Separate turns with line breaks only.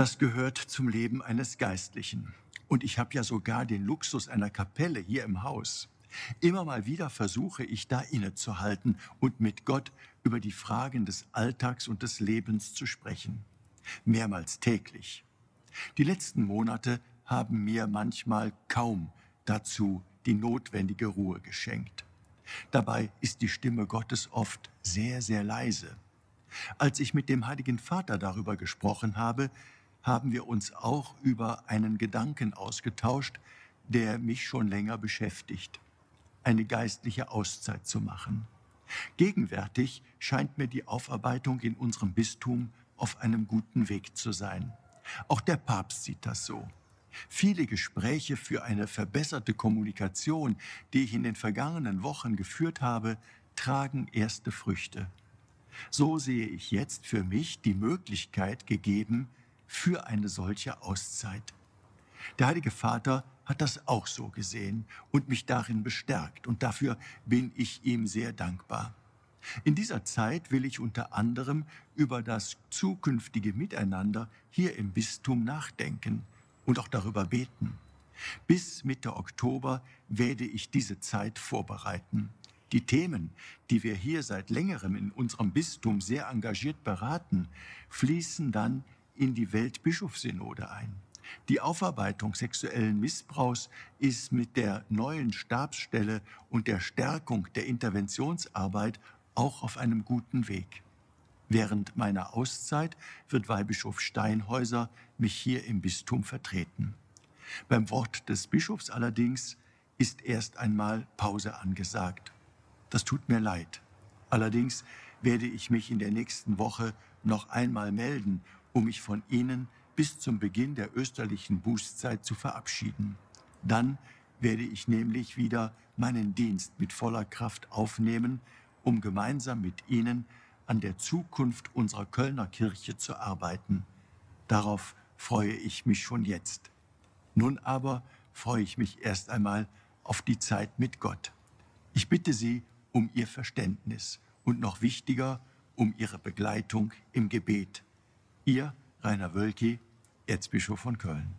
Das gehört zum Leben eines Geistlichen. Und ich habe ja sogar den Luxus einer Kapelle hier im Haus. Immer mal wieder versuche ich da innezuhalten und mit Gott über die Fragen des Alltags und des Lebens zu sprechen. Mehrmals täglich. Die letzten Monate haben mir manchmal kaum dazu die notwendige Ruhe geschenkt. Dabei ist die Stimme Gottes oft sehr, sehr leise. Als ich mit dem Heiligen Vater darüber gesprochen habe, haben wir uns auch über einen Gedanken ausgetauscht, der mich schon länger beschäftigt. Eine geistliche Auszeit zu machen. Gegenwärtig scheint mir die Aufarbeitung in unserem Bistum auf einem guten Weg zu sein. Auch der Papst sieht das so. Viele Gespräche für eine verbesserte Kommunikation, die ich in den vergangenen Wochen geführt habe, tragen erste Früchte. So sehe ich jetzt für mich die Möglichkeit gegeben für eine solche Auszeit. Der Heilige Vater hat das auch so gesehen und mich darin bestärkt und dafür bin ich ihm sehr dankbar. In dieser Zeit will ich unter anderem über das zukünftige Miteinander hier im Bistum nachdenken und auch darüber beten. Bis Mitte Oktober werde ich diese Zeit vorbereiten. Die Themen, die wir hier seit längerem in unserem Bistum sehr engagiert beraten, fließen dann in die Weltbischofssynode ein. Die Aufarbeitung sexuellen Missbrauchs ist mit der neuen Stabsstelle und der Stärkung der Interventionsarbeit auch auf einem guten Weg. Während meiner Auszeit wird Weihbischof Steinhäuser mich hier im Bistum vertreten. Beim Wort des Bischofs allerdings ist erst einmal Pause angesagt. Das tut mir leid. Allerdings werde ich mich in der nächsten Woche noch einmal melden, um mich von Ihnen bis zum Beginn der österlichen Bußzeit zu verabschieden. Dann werde ich nämlich wieder meinen Dienst mit voller Kraft aufnehmen, um gemeinsam mit Ihnen an der Zukunft unserer Kölner Kirche zu arbeiten. Darauf freue ich mich schon jetzt. Nun aber freue ich mich erst einmal auf die Zeit mit Gott. Ich bitte Sie um Ihr Verständnis und noch wichtiger um Ihre Begleitung im Gebet. Ihr Rainer Wölki, Erzbischof von Köln.